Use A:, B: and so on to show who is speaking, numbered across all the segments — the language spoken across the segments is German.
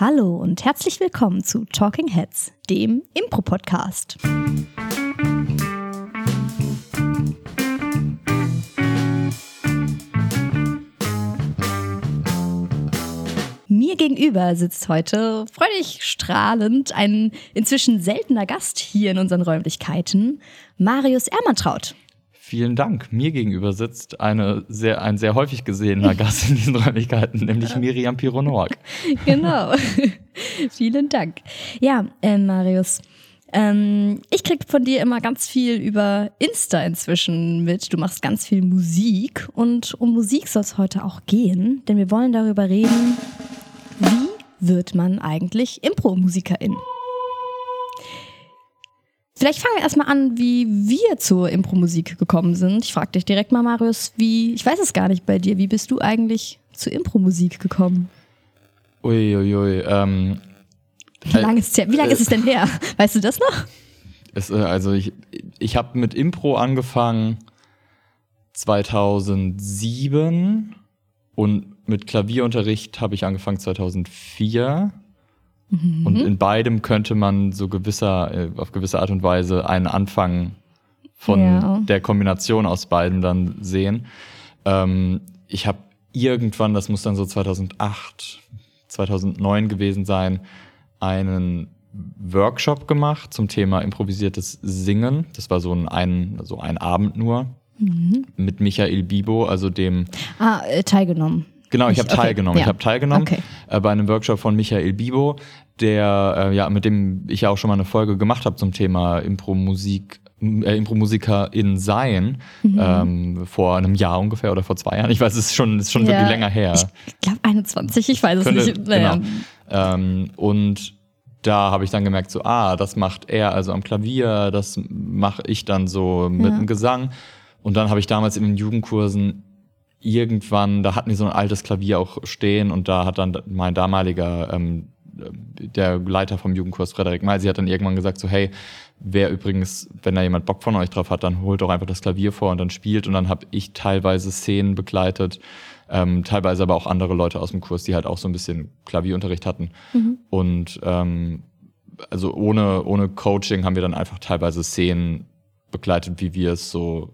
A: Hallo und herzlich willkommen zu Talking Heads, dem Impro-Podcast. Mir gegenüber sitzt heute freudig strahlend ein inzwischen seltener Gast hier in unseren Räumlichkeiten, Marius Ermantraut.
B: Vielen Dank. Mir gegenüber sitzt eine sehr, ein sehr häufig gesehener Gast in diesen Räumlichkeiten, nämlich Miriam Pironoak.
A: genau. Vielen Dank. Ja, äh, Marius. Ähm, ich krieg von dir immer ganz viel über Insta inzwischen mit. Du machst ganz viel Musik und um Musik soll es heute auch gehen, denn wir wollen darüber reden, wie wird man eigentlich Impro-Musikerin? Vielleicht fangen wir erstmal an, wie wir zur Impro-Musik gekommen sind. Ich frage dich direkt mal, Marius, wie, ich weiß es gar nicht bei dir, wie bist du eigentlich zur Impro-Musik gekommen?
B: Uiuiui. Ui, ähm,
A: wie lange ist, lang ist es denn her? Weißt du das noch?
B: Es, äh, also ich, ich habe mit Impro angefangen 2007 und mit Klavierunterricht habe ich angefangen 2004. Mhm. Und in beidem könnte man so gewisser, äh, auf gewisse Art und Weise einen Anfang von ja. der Kombination aus beiden dann sehen. Ähm, ich habe irgendwann, das muss dann so 2008, 2009 gewesen sein, einen Workshop gemacht zum Thema improvisiertes Singen. Das war so ein, ein, so ein Abend nur mhm. mit Michael Bibo, also dem.
A: Ah, äh, teilgenommen.
B: Genau, ich habe teilgenommen. Okay, ja. Ich habe teilgenommen okay. äh, bei einem Workshop von Michael Bibo, der äh, ja mit dem ich ja auch schon mal eine Folge gemacht habe zum Thema Impro-Musik, äh, Impro-Musiker in Sein mhm. ähm, vor einem Jahr ungefähr oder vor zwei Jahren. Ich weiß, es ist schon, ist schon ja, wirklich länger her.
A: Ich glaube 21, ich weiß
B: Könnte,
A: es nicht.
B: Naja. Genau. Ähm, und da habe ich dann gemerkt, so, ah, das macht er also am Klavier, das mache ich dann so mit ja. dem Gesang. Und dann habe ich damals in den Jugendkursen irgendwann, da hatten die so ein altes Klavier auch stehen und da hat dann mein damaliger, ähm, der Leiter vom Jugendkurs, Frederik Meisi, hat dann irgendwann gesagt so, hey, wer übrigens, wenn da jemand Bock von euch drauf hat, dann holt doch einfach das Klavier vor und dann spielt und dann habe ich teilweise Szenen begleitet, ähm, teilweise aber auch andere Leute aus dem Kurs, die halt auch so ein bisschen Klavierunterricht hatten mhm. und ähm, also ohne, ohne Coaching haben wir dann einfach teilweise Szenen begleitet, wie wir es so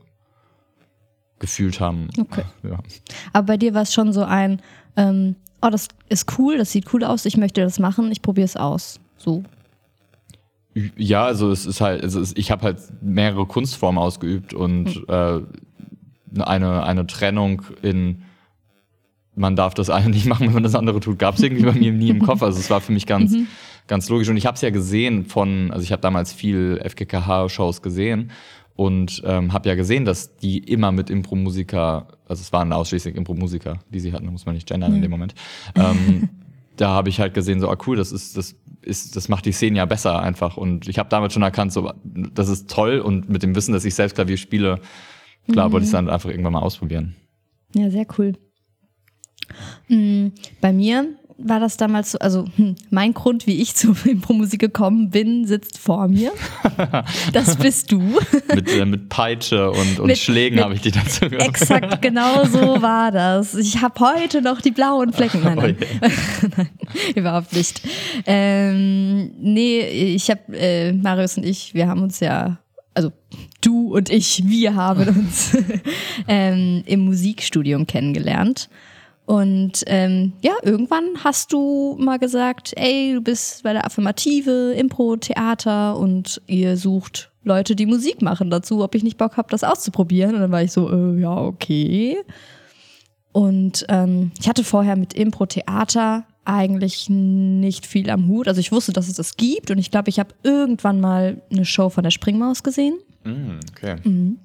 B: gefühlt haben.
A: Okay. Ja. Aber bei dir war es schon so ein, ähm, oh, das ist cool, das sieht cool aus, ich möchte das machen, ich probiere es aus. So.
B: Ja, also es ist halt, also ich habe halt mehrere Kunstformen ausgeübt und mhm. äh, eine, eine Trennung in man darf das eine nicht machen, wenn man das andere tut, gab es irgendwie bei mir nie im Kopf. Also es war für mich ganz, mhm. ganz logisch. Und ich habe es ja gesehen von, also ich habe damals viel FKKH-Shows gesehen und ähm, habe ja gesehen, dass die immer mit Impro-Musiker, also es waren ausschließlich Impro-Musiker, die sie hatten, muss man nicht gendern mhm. in dem Moment. Ähm, da habe ich halt gesehen, so, ah cool, das ist, das ist, das macht die Szene ja besser einfach. Und ich habe damals schon erkannt, so, das ist toll und mit dem Wissen, dass ich selbst Klavier spiele, klar, mhm. wollte ich es dann einfach irgendwann mal ausprobieren.
A: Ja, sehr cool. Mhm. Bei mir war das damals so, also hm, mein Grund, wie ich zur Impro-Musik gekommen bin, sitzt vor mir. Das bist du.
B: mit, äh, mit Peitsche und, und mit, Schlägen habe ich dich dazu gehört.
A: Exakt, genau so war das. Ich habe heute noch die blauen Flecken. Nein, nein. Oh nein überhaupt nicht. Ähm, nee, ich habe, äh, Marius und ich, wir haben uns ja also du und ich, wir haben uns ähm, im Musikstudium kennengelernt. Und ähm, ja, irgendwann hast du mal gesagt, ey, du bist bei der Affirmative, Impro-Theater und ihr sucht Leute, die Musik machen dazu, ob ich nicht Bock habe, das auszuprobieren. Und dann war ich so, äh, ja, okay. Und ähm, ich hatte vorher mit Impro-Theater eigentlich nicht viel am Hut. Also ich wusste, dass es das gibt und ich glaube, ich habe irgendwann mal eine Show von der Springmaus gesehen.
B: Mm, okay. Mhm.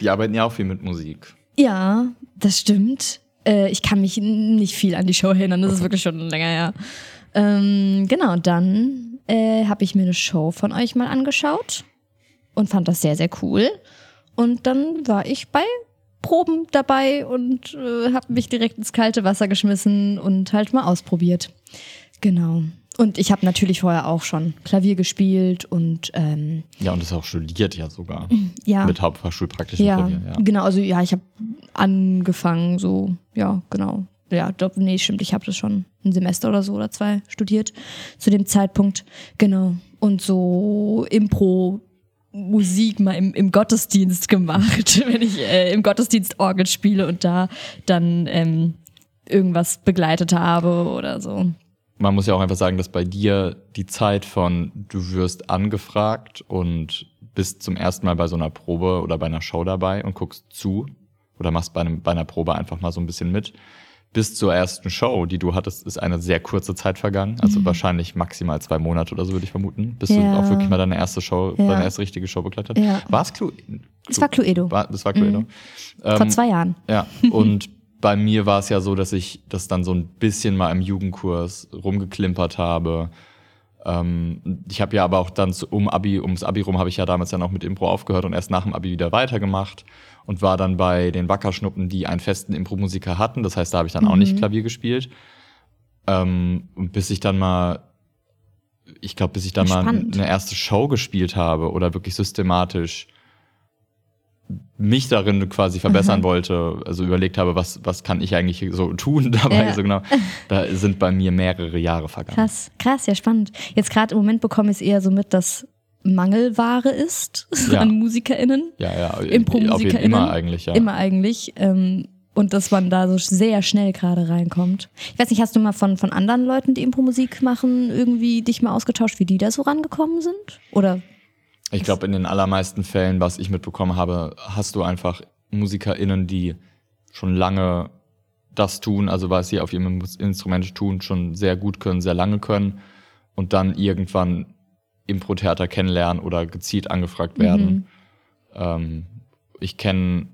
B: Die arbeiten ja auch viel mit Musik.
A: Ja, das stimmt. Äh, ich kann mich nicht viel an die Show erinnern, das ist wirklich schon länger her. Ähm, genau, dann äh, habe ich mir eine Show von euch mal angeschaut und fand das sehr, sehr cool. Und dann war ich bei Proben dabei und äh, habe mich direkt ins kalte Wasser geschmissen und halt mal ausprobiert. Genau. Und ich habe natürlich vorher auch schon Klavier gespielt und ähm,
B: ja und das auch studiert ja sogar
A: ja
B: mit Hauptfachschulpraktischen
A: ja, Klavier. Ja, genau. Also ja, ich habe angefangen so ja genau ja, doch, nee, stimmt, ich habe das schon ein Semester oder so oder zwei studiert zu dem Zeitpunkt. Genau. Und so Impro Musik mal im, im Gottesdienst gemacht, wenn ich äh, im Gottesdienst Orgel spiele und da dann ähm, irgendwas begleitet habe oder so.
B: Man muss ja auch einfach sagen, dass bei dir die Zeit von du wirst angefragt und bist zum ersten Mal bei so einer Probe oder bei einer Show dabei und guckst zu oder machst bei, einem, bei einer Probe einfach mal so ein bisschen mit bis zur ersten Show, die du hattest, ist eine sehr kurze Zeit vergangen. Also mhm. wahrscheinlich maximal zwei Monate oder so, würde ich vermuten. Bis ja. du auch wirklich mal deine erste Show, ja. deine erste richtige Show begleitet hast. Ja. War es Cluedo?
A: Es war Cluedo.
B: War, das war Cluedo. Mhm.
A: Ähm, Vor zwei Jahren.
B: Ja. Und bei mir war es ja so, dass ich das dann so ein bisschen mal im Jugendkurs rumgeklimpert habe. Ähm, ich habe ja aber auch dann zu, um Abi, ums Abi rum habe ich ja damals dann auch mit Impro aufgehört und erst nach dem Abi wieder weitergemacht und war dann bei den Wackerschnuppen, die einen festen Impro-Musiker hatten. Das heißt, da habe ich dann mhm. auch nicht mhm. Klavier gespielt. Ähm, bis ich dann mal, ich glaube, bis ich dann Spannend. mal eine erste Show gespielt habe oder wirklich systematisch mich darin quasi verbessern mhm. wollte, also überlegt habe, was, was kann ich eigentlich so tun dabei, ja. so genau. Da sind bei mir mehrere Jahre vergangen.
A: Krass, krass, ja spannend. Jetzt gerade im Moment bekomme ich es eher so mit, dass Mangelware ist ja. an MusikerInnen.
B: Ja, ja, Impro-MusikerInnen. Immer eigentlich, ja.
A: Immer eigentlich. Ähm, und dass man da so sehr schnell gerade reinkommt. Ich weiß nicht, hast du mal von, von anderen Leuten, die Impro-Musik machen, irgendwie dich mal ausgetauscht, wie die da so rangekommen sind? Oder?
B: Ich glaube, in den allermeisten Fällen, was ich mitbekommen habe, hast du einfach MusikerInnen, die schon lange das tun, also was sie auf ihrem Instrument tun, schon sehr gut können, sehr lange können und dann irgendwann Impro-Theater kennenlernen oder gezielt angefragt werden. Mhm. Ähm, ich kenne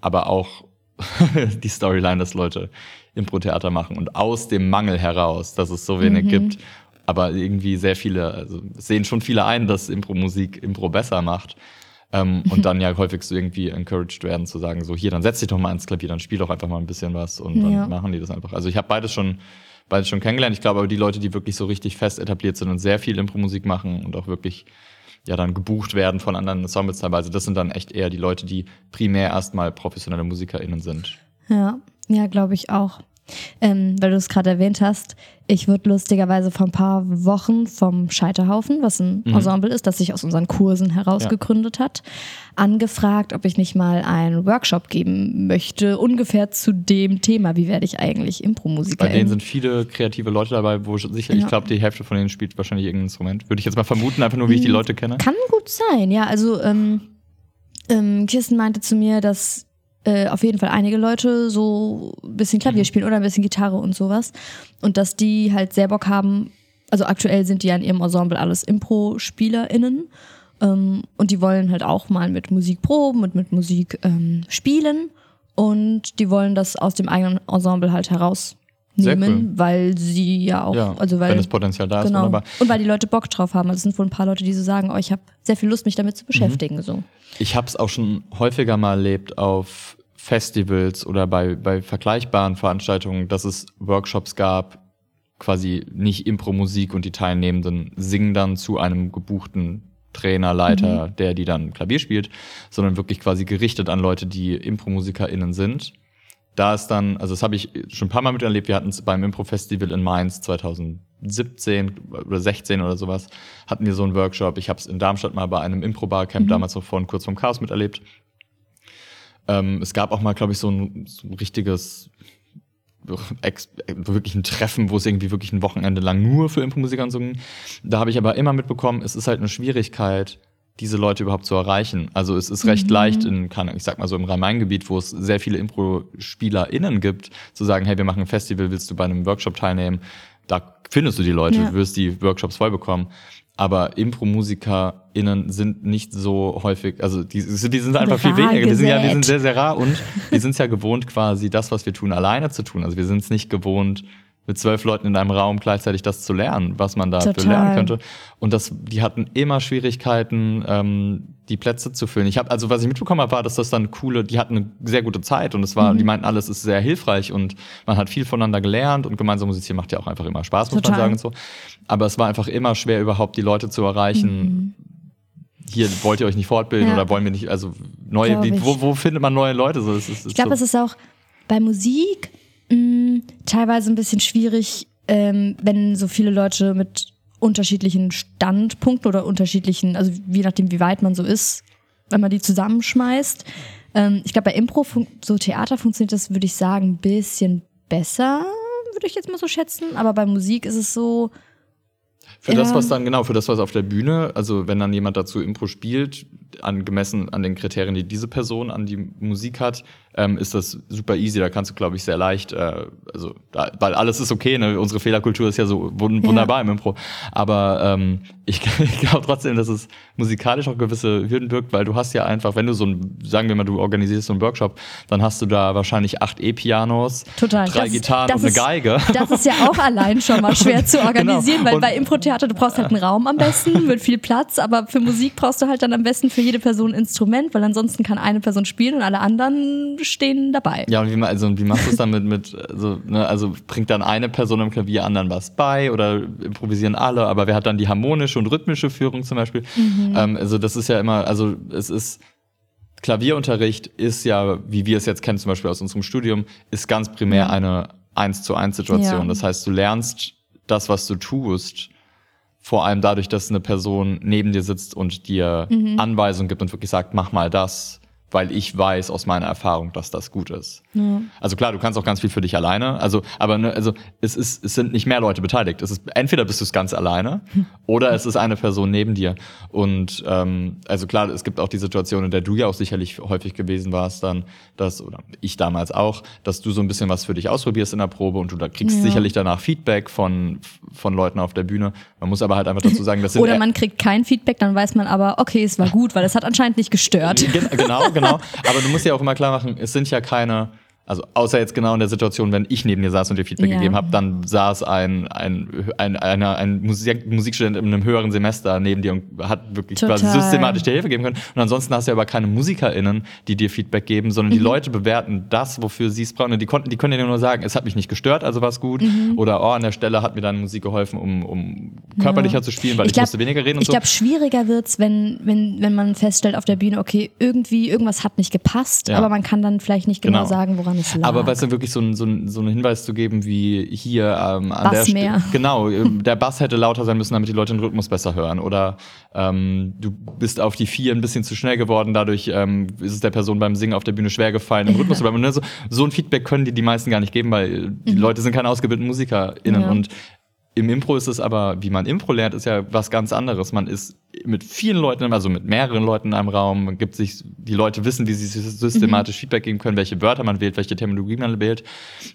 B: aber auch die Storyline, dass Leute Impro-Theater machen und aus dem Mangel heraus, dass es so wenig mhm. gibt, aber irgendwie sehr viele, also sehen schon viele ein, dass Impro-Musik Impro besser macht. Ähm, und dann ja häufig so irgendwie encouraged werden zu sagen, so hier, dann setz dich doch mal ins Klavier, dann spiel doch einfach mal ein bisschen was und dann ja. machen die das einfach. Also ich habe beides schon beides schon kennengelernt. Ich glaube aber, die Leute, die wirklich so richtig fest etabliert sind und sehr viel Impro-Musik machen und auch wirklich ja dann gebucht werden von anderen Ensembles teilweise, das sind dann echt eher die Leute, die primär erstmal professionelle MusikerInnen sind.
A: Ja, ja, glaube ich auch. Ähm, weil du es gerade erwähnt hast, ich wurde lustigerweise vor ein paar Wochen vom Scheiterhaufen, was ein mhm. Ensemble ist, das sich aus unseren Kursen herausgegründet ja. hat, angefragt, ob ich nicht mal einen Workshop geben möchte, ungefähr zu dem Thema, wie werde ich eigentlich Impro-Musiker.
B: Bei denen sind viele kreative Leute dabei, wo sicher, ja. ich glaube, die Hälfte von denen spielt wahrscheinlich irgendein Instrument. Würde ich jetzt mal vermuten, einfach nur, wie ich die hm, Leute kenne.
A: Kann gut sein, ja. Also ähm, ähm, Kirsten meinte zu mir, dass äh, auf jeden Fall einige Leute so ein bisschen Klavier mhm. spielen oder ein bisschen Gitarre und sowas. Und dass die halt sehr Bock haben, also aktuell sind die ja in ihrem Ensemble alles Impro-SpielerInnen. Ähm, und die wollen halt auch mal mit Musik proben und mit Musik ähm, spielen. Und die wollen das aus dem eigenen Ensemble halt herausnehmen, cool. weil sie ja auch, ja, also weil
B: wenn das Potenzial da
A: genau,
B: ist, wunderbar.
A: Und weil die Leute Bock drauf haben. Also es sind wohl ein paar Leute, die so sagen, oh, ich habe sehr viel Lust, mich damit zu mhm. beschäftigen. Mhm. So.
B: Ich habe es auch schon häufiger mal erlebt auf Festivals oder bei, bei vergleichbaren Veranstaltungen, dass es Workshops gab, quasi nicht Impro-Musik und die Teilnehmenden singen dann zu einem gebuchten Trainer, Leiter, mhm. der die dann Klavier spielt, sondern wirklich quasi gerichtet an Leute, die Impro-MusikerInnen sind. Da ist dann, also das habe ich schon ein paar Mal miterlebt, wir hatten es beim Impro-Festival in Mainz 2017 oder 16 oder sowas, hatten wir so einen Workshop. Ich habe es in Darmstadt mal bei einem Impro-Barcamp mhm. damals noch von kurz vom Chaos miterlebt. Ähm, es gab auch mal, glaube ich, so ein, so ein richtiges wirklich ein Treffen, wo es irgendwie wirklich ein Wochenende lang nur für Impro-Musiker und so ging. Da habe ich aber immer mitbekommen, es ist halt eine Schwierigkeit, diese Leute überhaupt zu erreichen. Also es ist recht mhm. leicht in, ich sag mal so im Rhein-Main-Gebiet, wo es sehr viele Impro-SpielerInnen gibt, zu sagen, hey, wir machen ein Festival, willst du bei einem Workshop teilnehmen? Da findest du die Leute, ja. wirst die Workshops voll bekommen aber Impro-MusikerInnen sind nicht so häufig, also die, die sind einfach viel weniger. Die sind ja, die sind sehr, sehr rar und wir sind es ja gewohnt, quasi das, was wir tun, alleine zu tun. Also wir sind es nicht gewohnt, mit zwölf Leuten in einem Raum gleichzeitig das zu lernen, was man da lernen könnte. Und das, die hatten immer Schwierigkeiten, ähm, die Plätze zu füllen. Ich habe, also was ich mitbekommen habe, war, dass das dann coole, die hatten eine sehr gute Zeit und es war, mhm. die meinten, alles ist sehr hilfreich und man hat viel voneinander gelernt und gemeinsam musizieren macht ja auch einfach immer Spaß, muss Total. man sagen und so. Aber es war einfach immer schwer, überhaupt die Leute zu erreichen. Mhm. Hier wollt ihr euch nicht fortbilden ja. oder wollen wir nicht, also neue, wie, wo, wo findet man neue Leute? So,
A: es es ich glaube, so. es ist auch bei Musik mh, mm, teilweise ein bisschen schwierig, ähm, wenn so viele Leute mit unterschiedlichen Standpunkten oder unterschiedlichen, also je nachdem, wie weit man so ist, wenn man die zusammenschmeißt. Ähm, ich glaube, bei Impro, so Theater funktioniert das, würde ich sagen, ein bisschen besser, würde ich jetzt mal so schätzen. Aber bei Musik ist es so,
B: für das, was dann, genau, für das, was auf der Bühne, also wenn dann jemand dazu Impro spielt, angemessen an den Kriterien, die diese Person an die Musik hat, ähm, ist das super easy. Da kannst du, glaube ich, sehr leicht, äh, also, da, weil alles ist okay, ne? unsere Fehlerkultur ist ja so wunderbar ja. im Impro. Aber ähm, ich, ich glaube trotzdem, dass es musikalisch auch gewisse Hürden birgt, weil du hast ja einfach, wenn du so ein, sagen wir mal, du organisierst so einen Workshop, dann hast du da wahrscheinlich acht E-Pianos, drei das, Gitarren das und eine Geige.
A: Das ist ja auch allein schon mal schwer zu genau. organisieren, genau. weil bei Impro-Theater, du brauchst halt einen Raum am besten mit viel Platz, aber für Musik brauchst du halt dann am besten für jede Person ein Instrument, weil ansonsten kann eine Person spielen und alle anderen stehen dabei.
B: Ja, und wie, also, wie machst du es dann mit, mit also, ne, also bringt dann eine Person am Klavier anderen was bei oder improvisieren alle, aber wer hat dann die harmonische und rhythmische Führung zum Beispiel? Mhm. Ähm, also das ist ja immer, also es ist Klavierunterricht ist ja, wie wir es jetzt kennen, zum Beispiel aus unserem Studium, ist ganz primär eine eins zu eins Situation. Ja. Das heißt, du lernst das, was du tust, vor allem dadurch, dass eine Person neben dir sitzt und dir mhm. Anweisungen gibt und wirklich sagt, mach mal das weil ich weiß aus meiner Erfahrung, dass das gut ist. Ja. Also klar, du kannst auch ganz viel für dich alleine. Also, aber ne, also es ist, es sind nicht mehr Leute beteiligt. Es ist entweder bist du es ganz alleine oder es ist eine Person neben dir. Und ähm, also klar, es gibt auch die Situation, in der du ja auch sicherlich häufig gewesen warst, dann, dass oder ich damals auch, dass du so ein bisschen was für dich ausprobierst in der Probe und du da kriegst ja. sicherlich danach Feedback von von Leuten auf der Bühne. Man muss aber halt einfach dazu sagen, dass
A: oder man kriegt kein Feedback, dann weiß man aber, okay, es war gut, weil es hat anscheinend nicht gestört.
B: Genau, genau. Aber du musst ja auch immer klar machen, es sind ja keine also außer jetzt genau in der Situation, wenn ich neben dir saß und dir Feedback ja. gegeben habe, dann saß ein, ein, ein, ein, ein Musik, Musikstudent in einem höheren Semester neben dir und hat wirklich Total. systematisch dir Hilfe geben können. Und ansonsten hast du ja aber keine MusikerInnen, die dir Feedback geben, sondern die mhm. Leute bewerten das, wofür sie es brauchen. Und die, konnten, die können dir nur sagen, es hat mich nicht gestört, also war es gut. Mhm. Oder oh, an der Stelle hat mir deine Musik geholfen, um, um körperlicher ja. zu spielen, weil ich, ich glaub, musste weniger reden und
A: ich so. Ich glaube, schwieriger wird's, wenn, wenn, wenn man feststellt auf der Bühne, okay, irgendwie, irgendwas hat nicht gepasst, ja. aber man kann dann vielleicht nicht genau, genau. sagen, woran es lag.
B: Aber weißt du, wirklich so, ein, so, ein, so einen Hinweis zu geben, wie hier ähm,
A: an Bass der
B: Stelle. Genau, ähm, der Bass hätte lauter sein müssen, damit die Leute den Rhythmus besser hören. Oder ähm, du bist auf die vier ein bisschen zu schnell geworden, dadurch ähm, ist es der Person beim Singen auf der Bühne schwer gefallen, im Rhythmus zu bleiben. Und so, so ein Feedback können die die meisten gar nicht geben, weil die mhm. Leute sind keine ausgebildeten MusikerInnen. Ja. Und im Impro ist es aber, wie man Impro lernt, ist ja was ganz anderes. Man ist mit vielen Leuten, also mit mehreren Leuten in einem Raum, gibt sich, die Leute wissen, wie sie systematisch mhm. Feedback geben können, welche Wörter man wählt, welche Terminologie man wählt.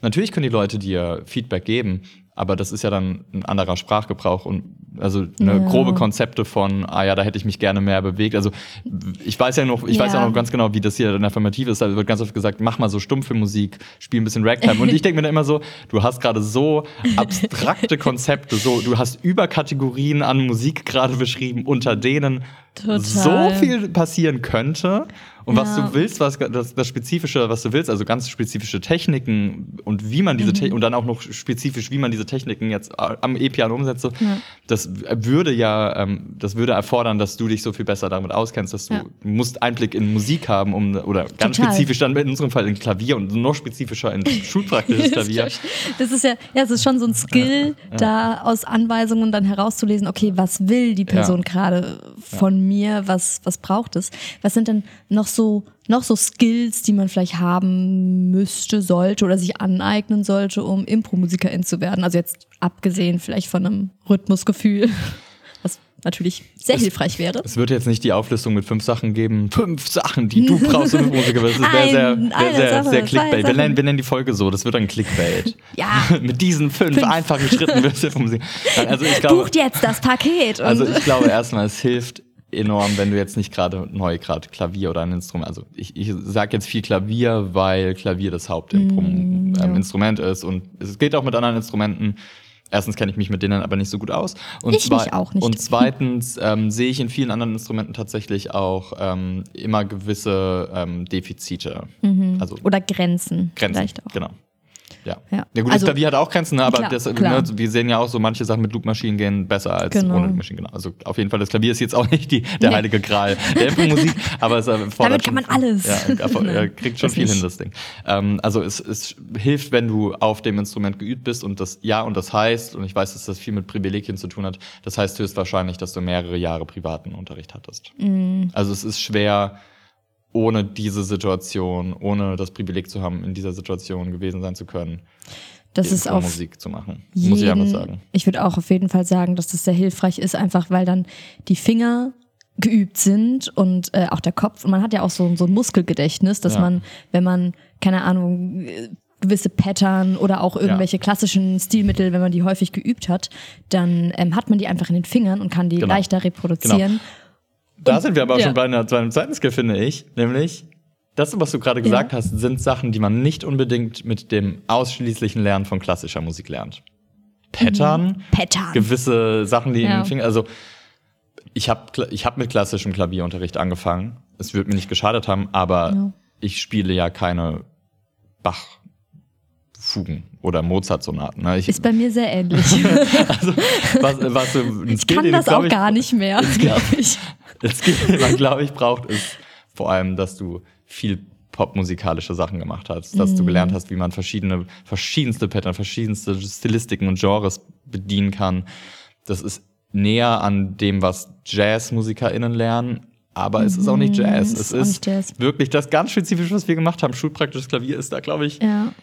B: Natürlich können die Leute dir Feedback geben, aber das ist ja dann ein anderer Sprachgebrauch und also eine ja. grobe Konzepte von, ah ja, da hätte ich mich gerne mehr bewegt. Also ich weiß ja noch, ich ja. weiß ja noch ganz genau, wie das hier in der Affirmative ist. Da wird ganz oft gesagt, mach mal so stumpfe Musik, spiel ein bisschen Ragtime. Und ich denke mir dann immer so, du hast gerade so abstrakte Konzepte, so du hast Überkategorien an Musik gerade beschrieben, unter denen Total. so viel passieren könnte. Und ja. was du willst, was das, das Spezifische, was du willst, also ganz spezifische Techniken und wie man diese mhm. und dann auch noch spezifisch, wie man diese Techniken jetzt am E-Piano umsetzt, ja. das würde ja, ähm, das würde erfordern, dass du dich so viel besser damit auskennst, dass du, ja. musst Einblick in Musik haben, um oder ganz Total. spezifisch dann in unserem Fall in Klavier und noch spezifischer in schulpraktisches Klavier.
A: das ist ja, ja, es ist schon so ein Skill, da aus Anweisungen dann herauszulesen, okay, was will die Person gerade von mir, was, was braucht es? Was sind denn noch so, noch so Skills, die man vielleicht haben müsste, sollte oder sich aneignen sollte, um Impro-Musikerin zu werden? Also jetzt abgesehen vielleicht von einem Rhythmusgefühl, was natürlich sehr es, hilfreich wäre.
B: Es wird jetzt nicht die Auflistung mit fünf Sachen geben, fünf Sachen, die du brauchst, um Musiker Das wäre sehr, sehr, Clickbait. Wir nennen, wir nennen die Folge so, das wird ein Clickbait.
A: ja.
B: mit diesen fünf, fünf. einfachen Schritten wirst du vom Musik.
A: Also ich glaube, Bucht jetzt das Paket.
B: also ich glaube erstmal, es hilft enorm, wenn du jetzt nicht gerade neu gerade Klavier oder ein Instrument, also ich, ich sage jetzt viel Klavier, weil Klavier das Hauptinstrument mm, ja. ist und es geht auch mit anderen Instrumenten. Erstens kenne ich mich mit denen aber nicht so gut aus. Und
A: ich mich auch nicht.
B: Und zweitens ähm, sehe ich in vielen anderen Instrumenten tatsächlich auch ähm, immer gewisse ähm, Defizite.
A: Mhm. Also, Oder Grenzen.
B: Grenzen, vielleicht auch. genau. Ja.
A: Ja.
B: ja gut,
A: Also-
B: das Klavier hat auch Grenzen, ne? aber
A: Klar,
B: das,
A: klar.
B: ne, wir sehen ja auch so, manche Sachen mit Loopmaschinen gehen besser als
A: Genau.
B: ohne Loopmaschinen. Genau. Also auf jeden Fall, das Klavier ist jetzt auch nicht die, der
A: Nee.
B: heilige Gral der Impro-Musik, aber es erfordert
A: Damit kann
B: schon-
A: man alles.
B: Ja, kriegt schon
A: das
B: viel
A: nicht.
B: hin, das Ding. Ähm, also es, es hilft, wenn du auf dem Instrument geübt bist und das, ja, und das heißt, und ich weiß, dass das viel mit Privilegien zu tun hat, das heißt höchstwahrscheinlich, dass du mehrere Jahre privaten Unterricht hattest.
A: Mhm.
B: Also es ist schwer, ohne diese Situation, ohne das Privileg zu haben, in dieser Situation gewesen sein zu können,
A: Das ist auf
B: Musik zu machen. Muss ich einfach
A: jeden-
B: sagen.
A: Ich würde auch auf jeden Fall sagen, dass das sehr hilfreich ist, einfach weil dann die Finger geübt sind und äh, auch der Kopf. Und man hat ja auch so, so ein Muskelgedächtnis, dass
B: Ja.
A: man, wenn man, keine Ahnung, gewisse Pattern oder auch irgendwelche klassischen Stilmittel, wenn man die häufig geübt hat, dann ähm, hat man die einfach in den Fingern und kann die
B: Genau.
A: leichter reproduzieren.
B: Da sind wir aber
A: ja.
B: schon bei, einer, einem zweiten Skill, finde ich. Nämlich, das, was du gerade gesagt hast, sind Sachen, die man nicht unbedingt mit dem ausschließlichen Lernen von klassischer Musik lernt. Pattern,
A: Pattern.
B: gewisse Sachen, die in
A: Ja.
B: den Fingern, also ich habe ich hab mit klassischem Klavierunterricht angefangen. Es wird mir nicht geschadet haben, aber
A: Ja.
B: ich spiele ja keine Bach-Fugen oder Mozart-Sonaten. Ne?
A: Ist bei mir sehr ähnlich.
B: also, was, was
A: ich
B: Skill,
A: kann das auch
B: ich,
A: gar nicht mehr, glaube ich.
B: Das Skill, den man, glaube ich, braucht, ist vor allem, dass du viel popmusikalische Sachen gemacht hast, dass du gelernt hast, wie man verschiedene, verschiedenste Pattern, verschiedenste Stilistiken und Genres bedienen kann. Das ist näher an dem, was JazzmusikerInnen lernen, aber es ist auch nicht Jazz.
A: es
B: Es
A: ist
B: ist
A: Jazz.
B: wirklich das ganz Spezifische, was wir gemacht haben. Schulpraktisches Klavier ist da, glaube ich.
A: Ja.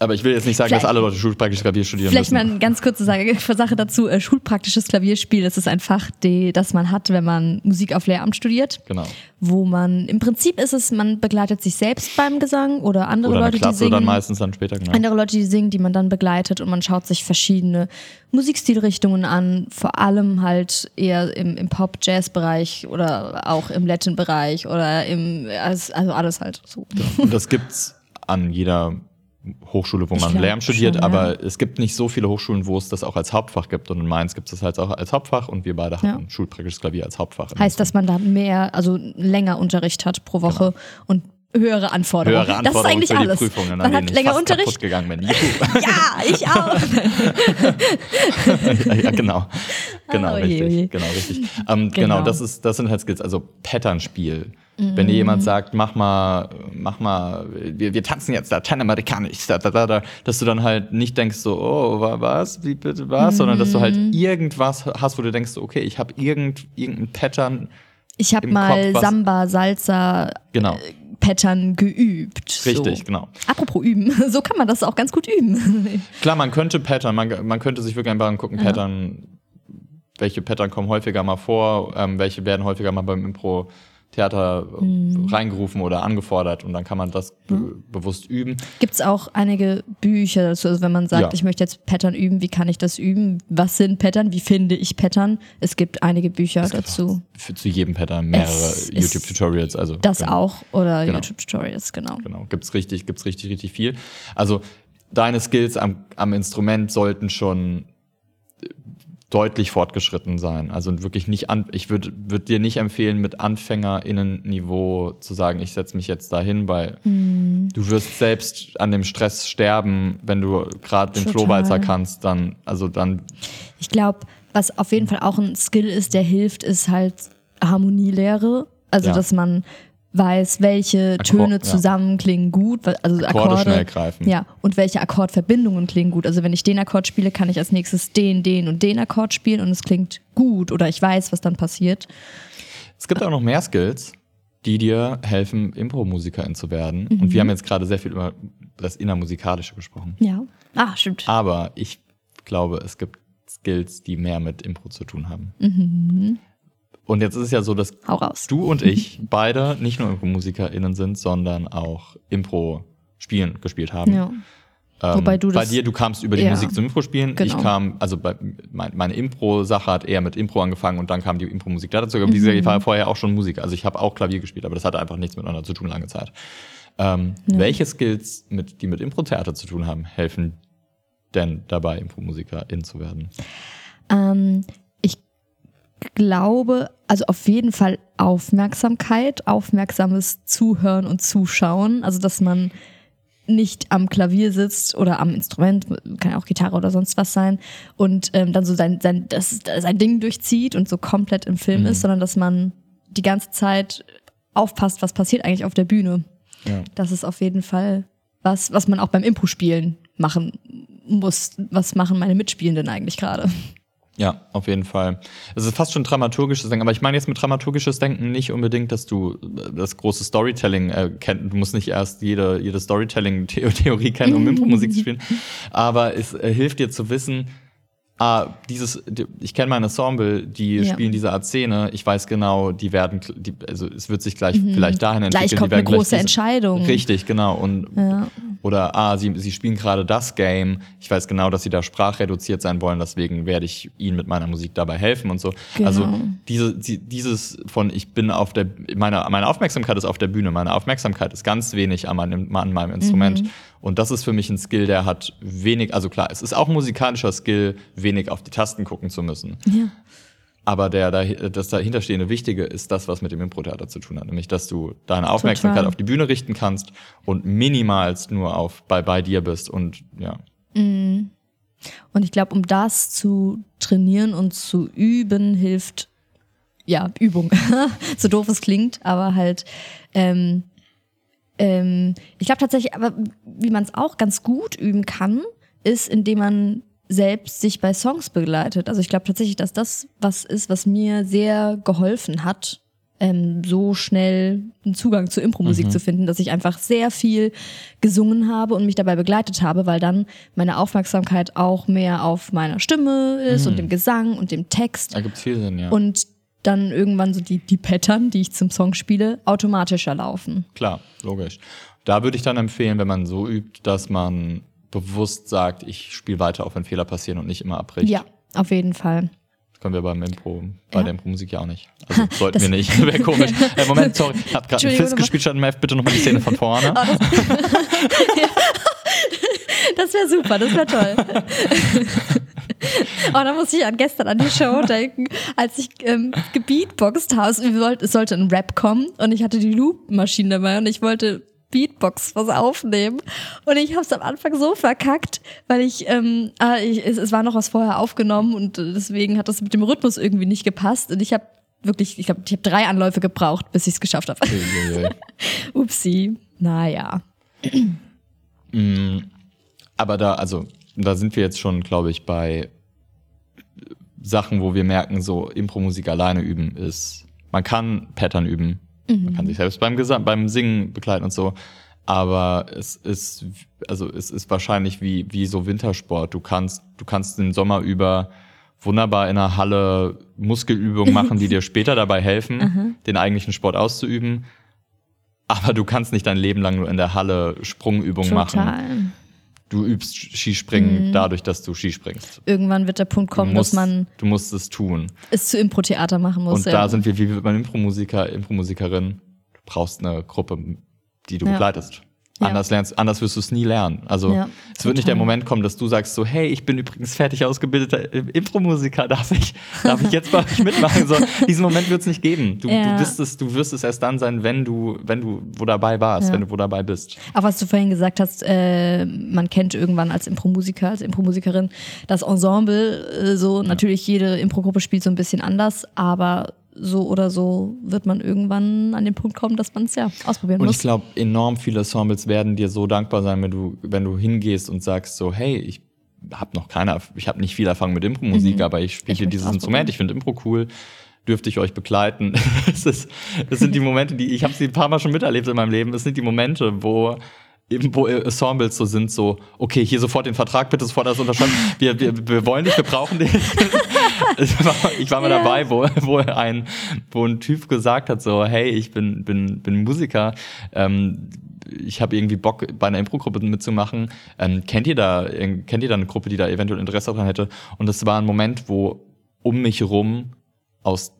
B: Aber ich will jetzt nicht sagen,
A: Vielleicht-
B: dass alle Leute schulpraktisches Klavier studieren
A: Vielleicht mal
B: müssen.
A: eine ganz kurze Sache, dazu. Äh, Schulpraktisches Klavierspiel, das ist ein Fach, die, das man hat, wenn man Musik auf Lehramt studiert.
B: Genau.
A: Wo man, im Prinzip ist es, man begleitet sich selbst beim Gesang oder andere
B: Oder
A: Leute, die
B: Klasse
A: singen.
B: dann meistens dann später, genau.
A: Andere Leute, die singen, die man dann begleitet und man schaut sich verschiedene Musikstilrichtungen an, vor allem halt eher im, im Pop-Jazz-Bereich oder auch im Latin-Bereich oder im, also also alles halt so.
B: Und das gibt's an jeder Hochschule, wo man Lehramt studiert,
A: schon, ja.
B: aber es gibt nicht so viele Hochschulen, wo es das auch als Hauptfach gibt. Und in Mainz gibt es das halt auch als Hauptfach und wir beide
A: Ja.
B: hatten schulpraktisches Klavier als Hauptfach.
A: Heißt, dass man da mehr, also länger Unterricht hat pro Woche und höhere Anforderungen.
B: Höhere
A: das ist
B: Anforderungen
A: eigentlich
B: für die
A: alles.
B: Prüfungen, an
A: man hat
B: ich
A: länger Unterricht.
B: gegangen bin.
A: Ja, ich auch.
B: ja, ja, genau. Genau,
A: Oh je,
B: richtig.
A: oh je.
B: Genau, richtig. Ähm, genau.
A: Genau.
B: das, ist, das sind halt Skills, also Patternspiel. Wenn dir
A: Mhm.
B: jemand sagt, mach mal, mach mal, wir, wir tanzen jetzt Lateinamerikanisch, da, da, da, da, dass du dann halt nicht denkst so, oh, wa- was, wie bitte was, sondern dass du halt
A: Mhm.
B: irgendwas hast, wo du denkst, okay, ich habe irgend, irgendein Pattern,
A: Ich habe mal
B: Kopf
A: Samba, Salsa,
B: genau,
A: Pattern geübt.
B: richtig,
A: So.
B: genau.
A: Apropos üben, so kann man das auch ganz gut üben.
B: Klar, man könnte Pattern, man, man könnte sich wirklich einfach angucken, Pattern, welche Pattern kommen häufiger mal vor, ähm, welche werden häufiger mal beim Impro-Theater äh,
A: Mhm.
B: reingerufen oder angefordert und dann kann man das be bewusst üben.
A: Gibt es auch einige Bücher dazu, also wenn man sagt,
B: Ja.
A: ich möchte jetzt Pattern üben, wie kann ich das üben? Was sind Pattern? Wie finde ich Pattern? Es gibt einige Bücher
B: Es gibt
A: dazu.
B: Für, zu jedem Pattern mehrere
A: Es
B: YouTube-Tutorials. Also
A: Das
B: genau,
A: auch oder
B: Genau.
A: YouTube-Tutorials, genau.
B: Genau, gibt's richtig, gibt's richtig, richtig viel. Also deine Skills am, am Instrument sollten schon deutlich fortgeschritten sein. Also wirklich nicht an, ich würde würd dir nicht empfehlen, mit AnfängerInnen-Niveau zu sagen, ich setze mich jetzt dahin, weil
A: Mhm.
B: du wirst selbst an dem Stress sterben, wenn du gerade den. Flohwalzer kannst, dann, also dann,
A: Ich glaube, was auf jeden Fall auch ein Skill ist, der hilft, ist halt Harmonielehre. Also,
B: Ja.
A: dass man weiß, welche
B: Akkord-
A: Töne
B: ja.
A: zusammen klingen gut, also
B: Akkorde
A: Akkorde,
B: schnell greifen.
A: Ja, und welche Akkordverbindungen klingen gut. Also wenn ich den Akkord spiele, kann ich als nächstes den, den und den Akkord spielen und es klingt gut oder ich weiß, was dann passiert.
B: Es gibt auch noch mehr Skills, die dir helfen, Impro-Musikerin zu werden.
A: Mhm.
B: Und wir haben jetzt gerade sehr viel über das Innermusikalische gesprochen.
A: Ja. Ah, stimmt.
B: Aber ich glaube, es gibt Skills, die mehr mit Impro zu tun haben.
A: Mhm.
B: Und jetzt ist es ja so, dass du und ich beide nicht nur Impro-MusikerInnen sind, sondern auch Impro spielen, gespielt haben.
A: Ja.
B: Ähm,
A: Wobei du
B: bei
A: das-
B: dir, du kamst über die
A: Ja.
B: Musik zum Impro-Spielen. Ich
A: Genau.
B: kam, also bei, mein, meine Impro-Sache hat eher mit Impro angefangen und dann kam die Impro-Musik da dazu. Gesagt,
A: Mhm.
B: ich war vorher auch schon Musiker. Also ich habe auch Klavier gespielt, aber das hatte einfach nichts miteinander zu tun lange Zeit. Ähm, Welche Skills, mit, die mit Impro-Theater zu tun haben, helfen denn dabei, Impro-Musikerin zu werden?
A: Ähm, ich glaube, also auf jeden Fall Aufmerksamkeit, aufmerksames Zuhören und Zuschauen. Also, dass man nicht am Klavier sitzt oder am Instrument, kann ja auch Gitarre oder sonst was sein, und ähm, dann so sein, sein, das, sein Ding durchzieht und so komplett im Film mhm. ist, sondern dass man die ganze Zeit aufpasst, was passiert eigentlich auf der Bühne. Ja. Das ist auf jeden Fall was, was man auch beim Impro-Spielen machen muss. Was machen meine Mitspielenden eigentlich gerade?
B: Ja, auf jeden Fall. Es ist fast schon dramaturgisches Denken, aber ich meine jetzt mit dramaturgisches Denken nicht unbedingt, dass du das große Storytelling äh, kennst. Du musst nicht erst jede, jede Storytelling-Theorie kennen, um Impro-Musik zu spielen. Aber es äh, hilft dir zu wissen, ah, dieses, ich kenne mein Ensemble, die ja. spielen diese Art Szene, ich weiß genau, die werden, die, also es wird sich gleich mhm. vielleicht dahin entwickeln.
A: Gleich kommt
B: eine
A: große diese, Entscheidung.
B: Richtig, genau. Und ja. oder ah, sie, sie spielen gerade das Game, ich weiß genau, dass sie da sprachreduziert sein wollen, deswegen werde ich ihnen mit meiner Musik dabei helfen und so. Genau. Also diese, die, dieses von ich bin auf der, meine, meine Aufmerksamkeit ist auf der Bühne, meine Aufmerksamkeit ist ganz wenig an meinem, an meinem Instrument. Mhm. Und das ist für mich ein Skill, der hat wenig, also klar, es ist auch ein musikalischer Skill, wenig auf die Tasten gucken zu müssen. Ja. Aber der, das dahinterstehende Wichtige ist das, was mit dem Impro-Theater zu tun hat. Nämlich, dass du deine Aufmerksamkeit Total. auf die Bühne richten kannst und minimalst nur auf bei, bei dir bist und ja.
A: Mhm. Und ich glaube, um das zu trainieren und zu üben, hilft ja Übung. so doof es klingt, aber halt ähm, ähm, ich glaube tatsächlich, aber wie man es auch ganz gut üben kann, ist, indem man selbst sich bei Songs begleitet. Also ich glaube tatsächlich, dass das was ist, was mir sehr geholfen hat, ähm, so schnell einen Zugang zu Impro-Musik mhm. zu finden, dass ich einfach sehr viel gesungen habe und mich dabei begleitet habe, weil dann meine Aufmerksamkeit auch mehr auf meiner Stimme ist mhm. und dem Gesang und dem Text.
B: Da gibt's viel Sinn, ja.
A: Und dann irgendwann so die, die Pattern, die ich zum Song spiele, automatischer laufen.
B: Klar, logisch. Da würde ich dann empfehlen, wenn man so übt, dass man bewusst sagt, ich spiele weiter, auch wenn Fehler passieren und nicht immer abbricht.
A: Ja, auf jeden Fall.
B: Das können wir beim Impro, bei ja. der Impro-Musik ja auch nicht. Also sollten wir nicht. Wäre komisch. Äh, Moment, sorry, ich habe gerade einen Fist gespielt statt F. Bitte nochmal die Szene von vorne. Oh, das,
A: das wäre super, das wäre toll. Oh, da muss ich an gestern an die Show denken, als ich ähm, gebeatboxt habe. Es sollte ein Rap kommen und ich hatte die Loop-Maschine dabei und ich wollte Beatbox was aufnehmen. Und ich habe es am Anfang so verkackt, weil ich, ähm, ah, ich es, es, war noch was vorher aufgenommen und deswegen hat das mit dem Rhythmus irgendwie nicht gepasst. Und ich habe wirklich, ich glaube, ich habe drei Anläufe gebraucht, bis ich es geschafft habe. Upsi. Naja.
B: Mm, aber da, also, da sind wir jetzt schon, glaube ich, bei Sachen, wo wir merken, so Impro-Musik alleine üben ist, man kann Pattern üben, mhm. man kann sich selbst beim Gesang, beim Singen begleiten und so, aber es ist, also es ist wahrscheinlich wie, wie so Wintersport. Du kannst, du kannst den Sommer über wunderbar in einer Halle Muskelübungen machen, die dir später dabei helfen, den eigentlichen Sport auszuüben. Aber du kannst nicht dein Leben lang nur in der Halle Sprungübungen machen du übst Skispringen mhm. dadurch, dass du Skispringst.
A: Irgendwann wird der Punkt kommen, musst, dass man
B: du musst es tun.
A: Es zu Impro-Theater machen muss.
B: Und ja. da sind wir wie beim Impro-Musiker, Impro-Musikerin. Du brauchst eine Gruppe, die du ja. begleitest. Ja. Anders lernst, anders wirst du es nie lernen. Also ja, es total. wird nicht der Moment kommen, dass du sagst so, hey, ich bin übrigens fertig ausgebildeter Impro-Musiker, darf ich, darf ich jetzt bei euch mitmachen? So, diesen Moment wird es nicht geben. Du, ja. du, wirst es, du wirst es erst dann sein, wenn du, wenn du wo dabei warst, wenn du wo dabei bist.
A: Auch was du vorhin gesagt hast, äh, man kennt irgendwann als Impro-Musiker, als Impro-Musikerin das Ensemble. Äh, so natürlich jede Impro-Gruppe spielt so ein bisschen anders, aber so oder so wird man irgendwann an den Punkt kommen, dass man es ja ausprobieren
B: und
A: muss.
B: Und ich glaube, enorm viele Ensembles werden dir so dankbar sein, wenn du, wenn du hingehst und sagst so, hey, ich habe noch keine, ich habe nicht viel Erfahrung mit Impro-Musik, mhm. aber ich spiele dieses Instrument, ich finde Impro cool, dürfte ich euch begleiten. es, ist, es sind die Momente, die, ich habe sie ein paar Mal schon miterlebt in meinem Leben, es sind die Momente, wo eben wo Ensembles so sind, so, okay, hier sofort den Vertrag, bitte sofort das unterschreiben. Wir, wir, wir wollen dich, wir brauchen dich. ich war mal ja. dabei, wo, wo ein, wo ein Typ gesagt hat, so, hey, ich bin, bin, bin Musiker, ähm, ich habe irgendwie Bock, bei einer Impro-Gruppe mitzumachen. Ähm, kennt ihr da, kennt ihr da eine Gruppe, die da eventuell Interesse daran hätte? Und das war ein Moment, wo um mich rum aus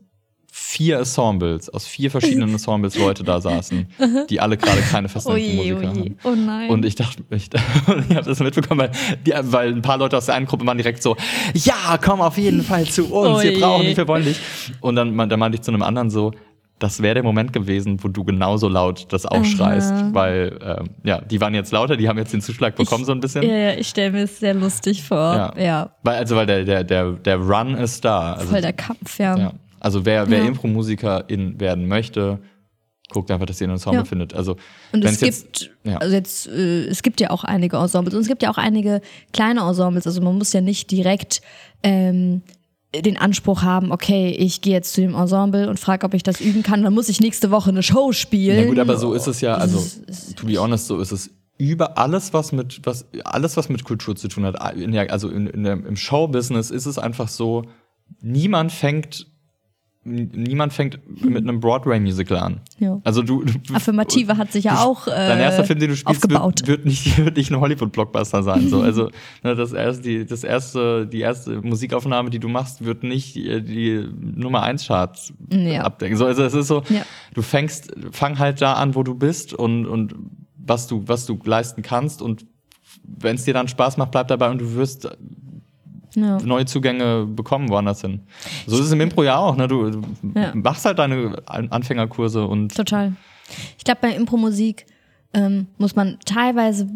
B: vier Ensembles, aus vier verschiedenen Ensembles Leute da saßen, die alle gerade keine festen oh Musiker haben.
A: Oh nein.
B: Und ich dachte, ich, ich habe das mitbekommen, weil, die, weil ein paar Leute aus der einen Gruppe waren direkt so, ja, komm auf jeden Fall zu uns, wir brauchen dich, wir wollen dich. Und dann, dann meinte ich zu einem anderen so, das wäre der Moment gewesen, wo du genauso laut das aufschreist, Aha. weil ähm, ja, die waren jetzt lauter, die haben jetzt den Zuschlag bekommen
A: ich,
B: so ein bisschen.
A: Ja, ja ich stelle mir es sehr lustig vor. Ja. ja.
B: Weil, also weil der, der, der, der Run ist da. Also,
A: Voll der Kampf, ja. ja.
B: Also wer, wer ja. Impro-Musikerin werden möchte, guckt einfach, dass ihr einen Ensemble ja. findet. Also
A: und es gibt, jetzt, ja. also jetzt, äh, es gibt ja auch einige Ensembles und es gibt ja auch einige kleine Ensembles. Also man muss ja nicht direkt ähm, den Anspruch haben, okay, ich gehe jetzt zu dem Ensemble und frage, ob ich das üben kann, dann muss ich nächste Woche eine Show spielen.
B: Ja gut, aber so ist es ja, also to be honest, so ist es über alles, was mit, was, alles, was mit Kultur zu tun hat, in der, also in, in der, im Showbusiness ist es einfach so, niemand fängt niemand fängt mit einem Broadway-Musical an.
A: Ja.
B: Also du, du
A: Affirmative hat sich ja auch äh,
B: Dein erster Film, den du spielst, wird, wird, nicht, wird nicht ein Hollywood-Blockbuster sein. So. Also ne, das erste, die, das erste, die erste Musikaufnahme, die du machst, wird nicht die, die Nummer 1 Charts ja. abdecken. So, also es ist so, ja. du fängst, fang halt da an, wo du bist und, und was du, was du leisten kannst und wenn es dir dann Spaß macht, bleib dabei und du wirst ja. neue Zugänge bekommen woanders hin. So ist es im Impro ja auch. Ne? Du, du ja. machst halt deine Anfängerkurse und.
A: Total. Ich glaube, bei Impro-Musik ähm, muss man teilweise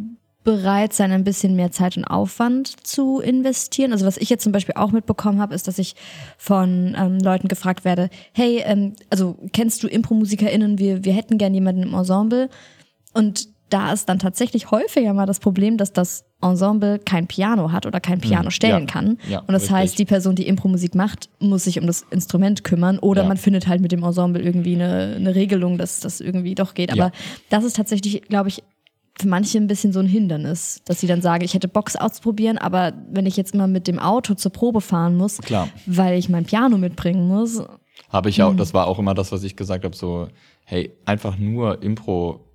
A: bereit sein, ein bisschen mehr Zeit und Aufwand zu investieren. Also was ich jetzt zum Beispiel auch mitbekommen habe, ist, dass ich von ähm, Leuten gefragt werde, hey, ähm, also kennst du Impro-MusikerInnen? Wir, wir hätten gern jemanden im Ensemble. Und da ist dann tatsächlich häufiger mal das Problem, dass das Ensemble kein Piano hat oder kein Piano hm, stellen ja, kann. Ja, und das richtig. heißt, die Person, die Impro-Musik macht, muss sich um das Instrument kümmern oder ja. man findet halt mit dem Ensemble irgendwie eine, eine Regelung, dass das irgendwie doch geht. Aber das ist tatsächlich, glaube ich, für manche ein bisschen so ein Hindernis, dass sie dann sagen, ich hätte Box auszuprobieren, aber wenn ich jetzt immer mit dem Auto zur Probe fahren muss,
B: Klar.
A: weil ich mein Piano mitbringen muss.
B: Habe ich auch, hm. das war auch immer das, was ich gesagt habe, so, hey, einfach nur Impro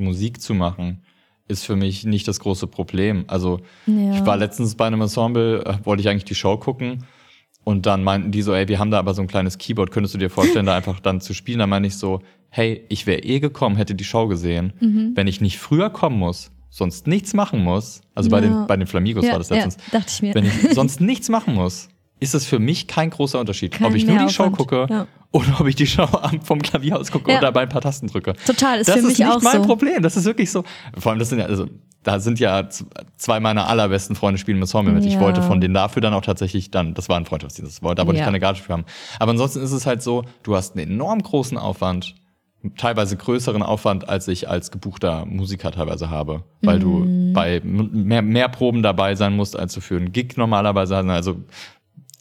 B: Musik zu machen, ist für mich nicht das große Problem. Also ja. ich war letztens bei einem Ensemble, äh, wollte ich eigentlich die Show gucken und dann meinten die so, ey, wir haben da aber so ein kleines Keyboard, könntest du dir vorstellen, da einfach dann zu spielen? Da meine ich so, hey, ich wäre eh gekommen, hätte die Show gesehen, mhm. wenn ich nicht früher kommen muss, sonst nichts machen muss. Also ja. bei den bei den Flamigos ja, war das letztens.
A: Ja, dachte ich mir.
B: Wenn ich sonst nichts machen muss, ist es für mich kein großer Unterschied, kein ob ich nur die Show gucke ja. oder ob ich die Show vom Klavier aus gucke ja. oder bei ein paar Tasten drücke.
A: Total, ist
B: das
A: für mich
B: auch so.
A: Das
B: ist nicht mein Problem. Das ist wirklich so. Vor allem, das sind ja, also, da sind ja zwei meiner allerbesten Freunde spielen mit Ensemble mit. Ja. Ich wollte von denen dafür dann auch tatsächlich dann, das war ein Freundschaftsdienst, das wollte, da wollte ich keine Gage für haben. Aber ansonsten ist es halt so, du hast einen enorm großen Aufwand, teilweise größeren Aufwand, als ich als gebuchter Musiker teilweise habe, weil mhm. du bei mehr, mehr Proben dabei sein musst, als du für einen Gig normalerweise hast. Also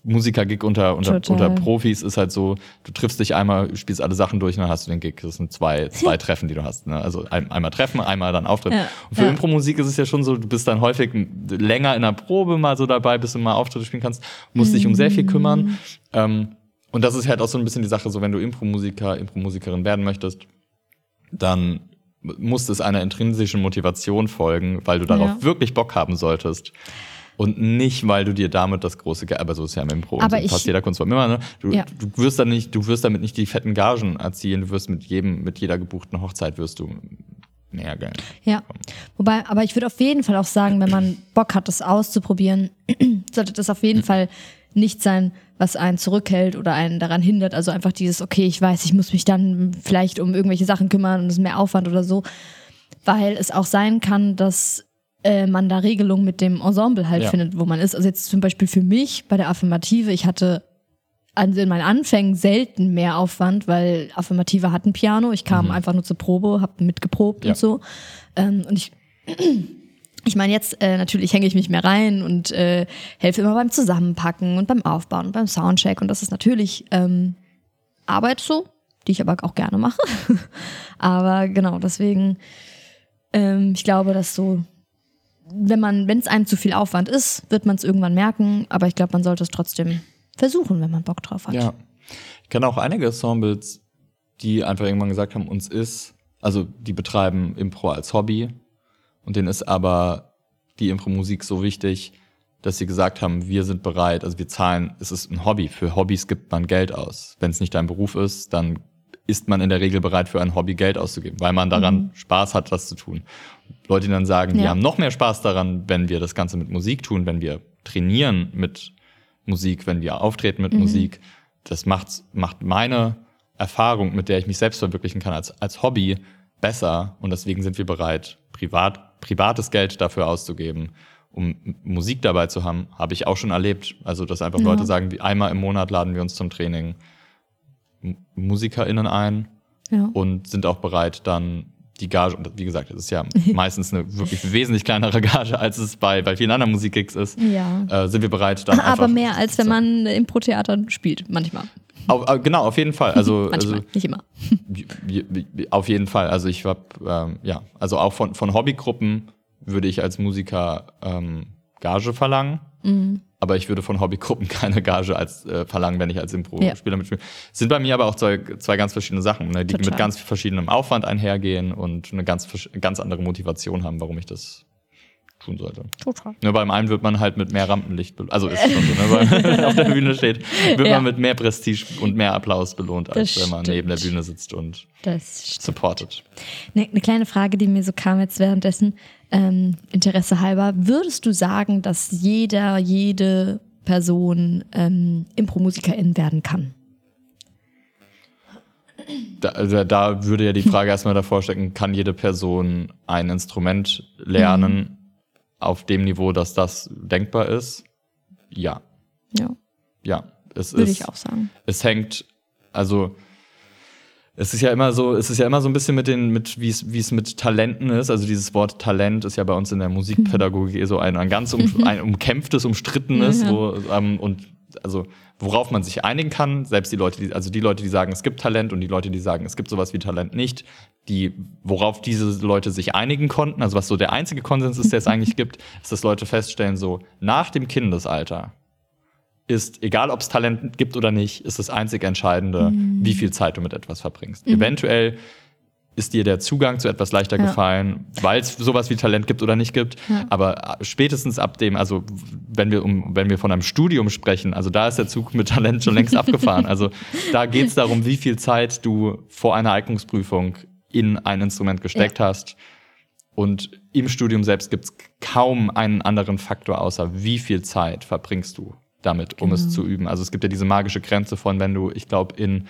B: Musiker-Gig unter, unter, unter Profis ist halt so, du triffst dich einmal, spielst alle Sachen durch und dann hast du den Gig. Das sind zwei, zwei Treffen, die du hast. Ne? Also ein, einmal Treffen, einmal dann Auftritt. Ja, und für ja. Impro-Musik ist es ja schon so, du bist dann häufig länger in der Probe mal so dabei, bis du mal Auftritte spielen kannst, musst mhm. dich um sehr viel kümmern. Mhm. Ähm, und das ist halt auch so ein bisschen die Sache, so wenn du Impro-Musiker, Impro-Musikerin werden möchtest, dann muss es einer intrinsischen Motivation folgen, weil du darauf ja. wirklich Bock haben solltest. Und nicht, weil du dir damit das große Geld, aber so ist ja im Impro
A: aber
B: und so, fast jeder Kunstform immer, ne? Du, ja. du wirst dann nicht, du wirst damit nicht die fetten Gagen erzielen, du wirst mit jedem, mit jeder gebuchten Hochzeit wirst du mehr Geld.
A: Ja. Wobei, aber ich würde auf jeden Fall auch sagen, wenn man Bock hat, das auszuprobieren, sollte das auf jeden mhm. Fall nicht sein, was einen zurückhält oder einen daran hindert. Also einfach dieses, okay, ich weiß, ich muss mich dann vielleicht um irgendwelche Sachen kümmern und es ist mehr Aufwand oder so. Weil es auch sein kann, dass äh, man da Regelungen mit dem Ensemble halt ja. findet, wo man ist. Also jetzt zum Beispiel für mich bei der Affirmative, ich hatte also in meinen Anfängen selten mehr Aufwand, weil Affirmative hatten Piano. Ich kam mhm. einfach nur zur Probe, habe mitgeprobt ja. und so. Ähm, und ich ich meine, jetzt äh, natürlich hänge ich mich mehr rein und äh, helfe immer beim Zusammenpacken und beim Aufbauen und beim Soundcheck. Und das ist natürlich ähm, Arbeit so, die ich aber auch gerne mache. aber genau, deswegen, ähm, ich glaube, dass so wenn man, wenn es einem zu viel Aufwand ist, wird man es irgendwann merken, aber ich glaube, man sollte es trotzdem versuchen, wenn man Bock drauf hat.
B: Ja. Ich kenne auch einige Ensembles, die einfach irgendwann gesagt haben, uns ist, also die betreiben Impro als Hobby und denen ist aber die Impro-Musik so wichtig, dass sie gesagt haben, wir sind bereit, also wir zahlen, es ist ein Hobby, für Hobbys gibt man Geld aus. Wenn es nicht dein Beruf ist, dann ist man in der Regel bereit, für ein Hobby Geld auszugeben, weil man daran mhm. Spaß hat, das zu tun. Leute, die dann sagen, ja. wir haben noch mehr Spaß daran, wenn wir das Ganze mit Musik tun, wenn wir trainieren mit Musik, wenn wir auftreten mit mhm. Musik. Das macht, macht meine Erfahrung, mit der ich mich selbst verwirklichen kann als, als Hobby, besser. Und deswegen sind wir bereit, privat, privates Geld dafür auszugeben, um Musik dabei zu haben. Habe ich auch schon erlebt. Also, dass einfach ja. Leute sagen, wie einmal im Monat laden wir uns zum Training MusikerInnen ein ja. und sind auch bereit, dann die Gage, und wie gesagt, es ist ja meistens eine wirklich wesentlich kleinere Gage, als es bei, bei vielen anderen Musikgigs ist,
A: ja.
B: äh, sind wir bereit, dann
A: Aber mehr, als wenn man im Pro-Theater spielt, manchmal.
B: Auf, genau, auf jeden Fall. Also,
A: manchmal,
B: also,
A: nicht immer.
B: Auf jeden Fall. Also ich war, ähm, ja, also auch von, von Hobbygruppen würde ich als Musiker ähm, Gage verlangen. Mhm aber ich würde von Hobbygruppen keine Gage als äh, verlangen, wenn ich als Impro-Spieler ja. mitspiele. Sind bei mir aber auch zwei, zwei ganz verschiedene Sachen, ne, die Total. mit ganz verschiedenem Aufwand einhergehen und eine ganz, ganz andere Motivation haben, warum ich das tun sollte.
A: Total.
B: Nur beim einen wird man halt mit mehr Rampenlicht belohnt. Also ist schon so, ne? Weil man auf der Bühne steht, wird ja. man mit mehr Prestige und mehr Applaus belohnt, als das wenn man stimmt. neben der Bühne sitzt und supportet.
A: Eine ne kleine Frage, die mir so kam jetzt währenddessen, ähm, Interesse halber, würdest du sagen, dass jeder, jede Person ähm, Impro-Musikerin werden kann?
B: Da, also da, würde ja die Frage erstmal davor stecken, kann jede Person ein Instrument lernen mhm. Auf dem Niveau, dass das denkbar ist? Ja.
A: Ja.
B: Ja. Es
A: würde
B: ist,
A: ich auch sagen.
B: Es hängt, also es ist ja immer so, es ist ja immer so ein bisschen mit den, mit, wie es, wie es mit Talenten ist. Also dieses Wort Talent ist ja bei uns in der Musikpädagogik eh so ein, ein ganz um, mhm. ein umkämpftes, umstrittenes, ja. wo, ähm, und also worauf man sich einigen kann, selbst die Leute, die, also die Leute, die sagen, es gibt Talent und die Leute, die sagen, es gibt sowas wie Talent nicht, die, worauf diese Leute sich einigen konnten, also was so der einzige Konsens ist, der es eigentlich gibt, ist, dass Leute feststellen, so nach dem Kindesalter ist, egal ob es Talent gibt oder nicht, ist das einzig Entscheidende, mhm. wie viel Zeit du mit etwas verbringst. Mhm. Eventuell ist dir der Zugang zu etwas leichter ja. gefallen, weil es sowas wie Talent gibt oder nicht gibt. Ja. Aber spätestens ab dem, also wenn wir um, wenn wir von einem Studium sprechen, also da ist der Zug mit Talent schon längst abgefahren. Also da geht es darum, wie viel Zeit du vor einer Eignungsprüfung in ein Instrument gesteckt ja. hast. Und im Studium selbst gibt es kaum einen anderen Faktor, außer wie viel Zeit verbringst du damit, um genau. es zu üben. Also es gibt ja diese magische Grenze von, wenn du, ich glaube, in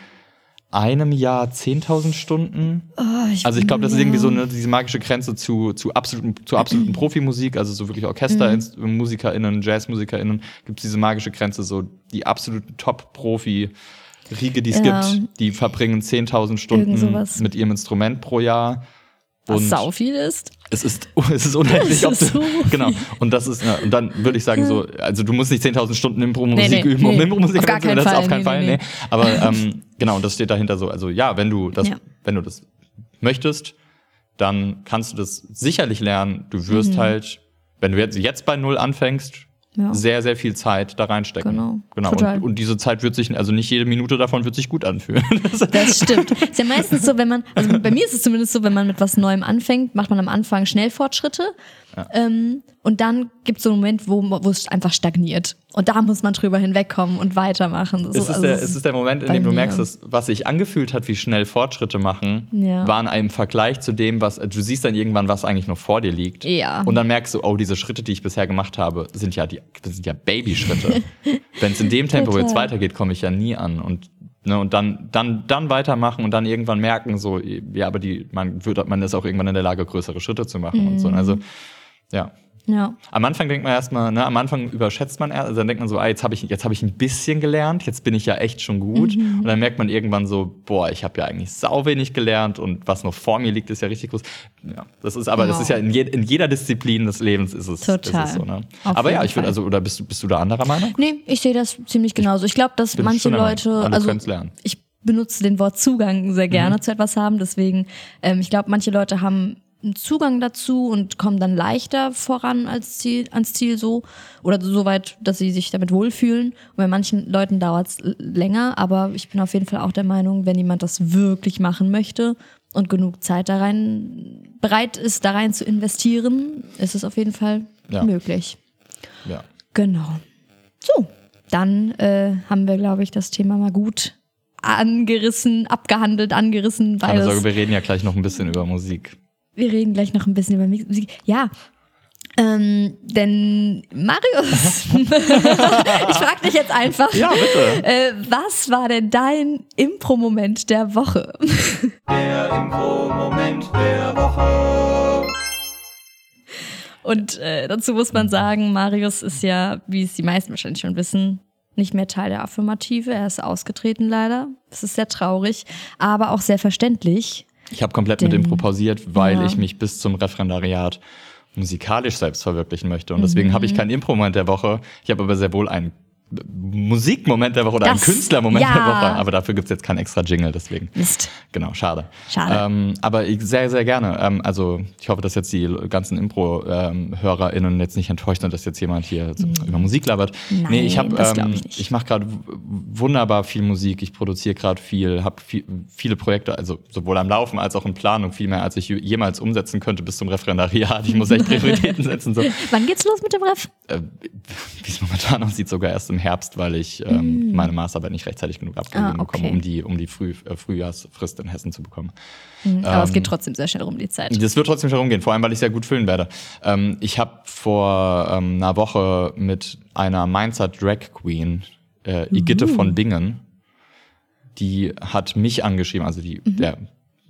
B: einem Jahr 10.000 Stunden.
A: Oh, ich
B: also ich glaube, das ist irgendwie so eine, diese magische Grenze zu, zu absoluten, zu absoluten Profimusik, also so wirklich OrchestermusikerInnen, mhm. JazzmusikerInnen, gibt es diese magische Grenze, so die absoluten Top-Profi-Riege, die es ja. gibt, die verbringen 10.000 Stunden mit ihrem Instrument pro Jahr.
A: Was sau viel ist.
B: Es ist, es ist unendlich. Es ist so genau. Und das ist, und dann würde ich sagen, so, also du musst nicht 10.000 Stunden Impro-Musik nee, nee, üben, um nee. Impro-Musik zu üben. Das ist auf keinen Fall, nee. Aber ähm, genau, und das steht dahinter so. Also ja, wenn du das, ja. wenn du das möchtest, dann kannst du das sicherlich lernen. Du wirst mhm. halt, wenn du jetzt, jetzt bei Null anfängst, ja. sehr, sehr viel Zeit da reinstecken.
A: Genau.
B: genau. Und, und, diese Zeit wird sich, also nicht jede Minute davon wird sich gut anfühlen.
A: Das stimmt. Ist ja meistens so, wenn man, also bei mir ist es zumindest so, wenn man mit was Neuem anfängt, macht man am Anfang schnell Fortschritte. Ja. Ähm, und dann gibt es so einen Moment, wo, wo es einfach stagniert. Und da muss man drüber hinwegkommen und weitermachen.
B: So, es, ist also der, es ist der Moment, in dem du merkst, dass, was sich angefühlt hat, wie schnell Fortschritte machen, ja. war in einem Vergleich zu dem, was du siehst dann irgendwann, was eigentlich noch vor dir liegt.
A: Ja.
B: Und dann merkst du, oh, diese Schritte, die ich bisher gemacht habe, sind ja die, das sind ja Babyschritte. Wenn es in dem Tempo jetzt weitergeht, komme ich ja nie an. Und Ne, und dann, dann, dann weitermachen und dann irgendwann merken, so, ja, aber die, man wird, man ist auch irgendwann in der Lage, größere Schritte zu machen mm. und so. Also, ja.
A: Ja.
B: Am Anfang denkt man erstmal, ne, am Anfang überschätzt man erst, also dann denkt man so, ah, jetzt habe ich, jetzt habe ich ein bisschen gelernt, jetzt bin ich ja echt schon gut. Mhm. Und dann merkt man irgendwann so, boah, ich habe ja eigentlich sau wenig gelernt und was noch vor mir liegt, ist ja richtig groß. Ja, das ist aber, genau. das ist ja in, je, in, jeder Disziplin des Lebens ist es,
A: Total.
B: Ist es so. Ne? Aber ja, ich würde, also, oder bist du, bist du da anderer Meinung?
A: Nee, ich sehe das ziemlich genauso. Ich glaube, dass manche Leute, also
B: lernen.
A: ich benutze den Wort Zugang sehr gerne mhm. zu etwas haben, deswegen, ähm, ich glaube, manche Leute haben einen Zugang dazu und kommen dann leichter voran als Ziel, ans Ziel so oder so weit, dass sie sich damit wohlfühlen. Und bei manchen Leuten dauert es länger, aber ich bin auf jeden Fall auch der Meinung, wenn jemand das wirklich machen möchte und genug Zeit da rein bereit ist, da rein zu investieren, ist es auf jeden Fall ja. möglich.
B: Ja.
A: Genau. So, dann äh, haben wir, glaube ich, das Thema mal gut angerissen, abgehandelt, angerissen.
B: Weil Keine Sorge, wir reden ja gleich noch ein bisschen über Musik
A: wir reden gleich noch ein bisschen über Musik. Ja, Ähm, denn Marius, ich frage dich jetzt einfach,
B: Ja, bitte.
A: äh, was war denn dein Impro-Moment der Woche?
B: Der Impro-Moment der Woche.
A: Und äh, dazu muss man sagen, Marius ist ja, wie es die meisten wahrscheinlich schon wissen, nicht mehr Teil der Affirmative. Er ist ausgetreten leider. Das ist sehr traurig, aber auch sehr verständlich.
B: Ich habe komplett mit Impro pausiert, weil
A: Ja.
B: ich mich bis zum Referendariat musikalisch selbst verwirklichen möchte. Und deswegen
A: Mhm.
B: habe ich keinen Impro-Moment der Woche. Ich habe aber sehr wohl einen Musikmoment der Woche oder
A: Das-
B: Künstlermoment
A: ja.
B: der Woche. Aber dafür gibt's jetzt keinen extra Jingle, deswegen.
A: Mist.
B: Genau, schade.
A: Schade.
B: Ähm, aber ich, sehr, sehr gerne. Ähm, also ich hoffe, dass jetzt die ganzen Impro-HörerInnen jetzt nicht enttäuscht sind, dass jetzt jemand hier so über Musik labert.
A: Nein,
B: nee, ich habe, ähm,
A: ich
B: ich mache gerade wunderbar viel Musik. Ich produziere gerade viel, habe viel, viele Projekte, also sowohl am Laufen als auch in Planung, viel mehr als ich jemals umsetzen könnte bis zum Referendariat. Ich muss echt Prioritäten setzen. So.
A: Wann geht's los mit dem Ref?
B: Äh, Wie es momentan aussieht, sogar erst im Herbst, weil ich ähm, meine Masterarbeit nicht rechtzeitig genug abgegeben
A: Mm. Ah, okay.
B: bekomme, um die, um die Früh, äh, Frühjahrsfrist in Hessen zu bekommen.
A: Aber es
B: Ähm,
A: geht trotzdem sehr schnell um die Zeit.
B: Das wird trotzdem schon rumgehen, vor allem, weil ich sehr gut füllen werde. Ähm, ich habe vor ähm, einer Woche mit einer Mainzer Drag Queen, äh, Igitte von Bingen, die hat mich angeschrieben, also die, der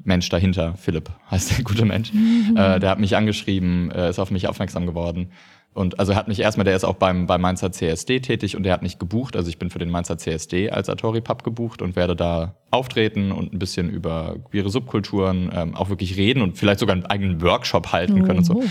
B: Mensch dahinter, Philipp heißt der gute Mensch, äh, der hat mich angeschrieben, äh, ist auf mich aufmerksam geworden. Und also er hat mich erstmal, der ist auch beim, beim Mainzer CSD tätig und der hat mich gebucht. Also ich bin für den Mainzer CSD als Atori Pub gebucht und werde da auftreten und ein bisschen über queere Subkulturen ähm, auch wirklich reden und vielleicht sogar einen eigenen Workshop halten können und so.
A: Oh.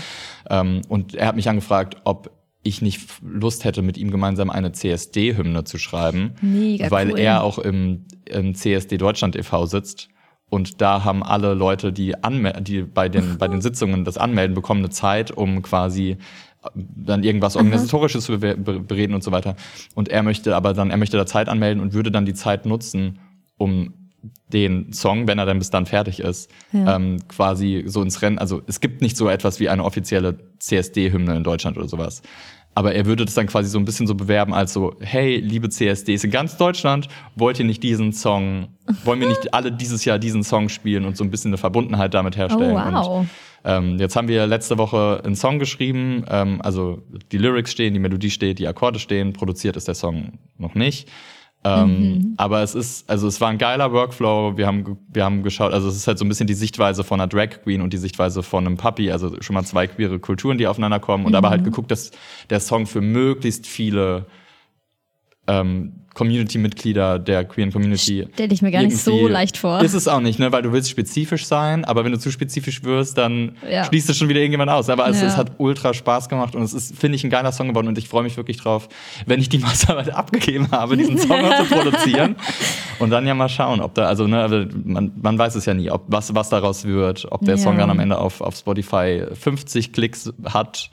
B: Ähm, und er hat mich angefragt, ob ich nicht Lust hätte, mit ihm gemeinsam eine CSD-Hymne zu schreiben,
A: Mega
B: weil
A: cool.
B: er auch im, im CSD Deutschland e.V. sitzt. Und da haben alle Leute, die, anmel die bei, den, bei den Sitzungen das anmelden, bekommen eine Zeit, um quasi dann irgendwas Organisatorisches zu be be- bereden und so weiter. Und er möchte aber dann, er möchte da Zeit anmelden und würde dann die Zeit nutzen, um den Song, wenn er dann bis dann fertig ist,
A: Ja.
B: ähm, quasi so ins Rennen. Also es gibt nicht so etwas wie eine offizielle CSD-Hymne in Deutschland oder sowas. Aber er würde das dann quasi so ein bisschen so bewerben als so, hey, liebe CSDs in ganz Deutschland, wollt ihr nicht diesen Song, wollen wir nicht alle dieses Jahr diesen Song spielen und so ein bisschen eine Verbundenheit damit herstellen?
A: Oh, wow.
B: Und, ähm, jetzt haben wir letzte Woche einen Song geschrieben, ähm, also die Lyrics stehen, die Melodie steht, die Akkorde stehen, produziert ist der Song noch nicht. Ähm, Aber es ist, also es war ein geiler Workflow. Wir haben, wir haben geschaut, also es ist halt so ein bisschen die Sichtweise von einer Drag Queen und die Sichtweise von einem Puppy, also schon mal zwei queere Kulturen, die aufeinander kommen und aber halt geguckt, dass der Song für möglichst viele ähm, Community-Mitglieder der queeren Community.
A: Stell ich mir gar nicht so leicht vor.
B: Ist es auch nicht, ne? Weil du willst spezifisch sein, aber wenn du zu spezifisch wirst, dann
A: Ja.
B: schließt es schon wieder irgendjemand aus. Aber es,
A: Ja.
B: es hat ultra Spaß gemacht und es ist, finde ich, ein geiler Song geworden und ich freue mich wirklich drauf, wenn ich die Masterarbeit abgegeben habe, diesen Song zu produzieren. Und dann ja mal schauen, ob da, also ne, also man, man weiß es ja nie, ob was, was daraus wird, ob der
A: Ja.
B: Song dann am Ende auf, auf Spotify 50 Klicks hat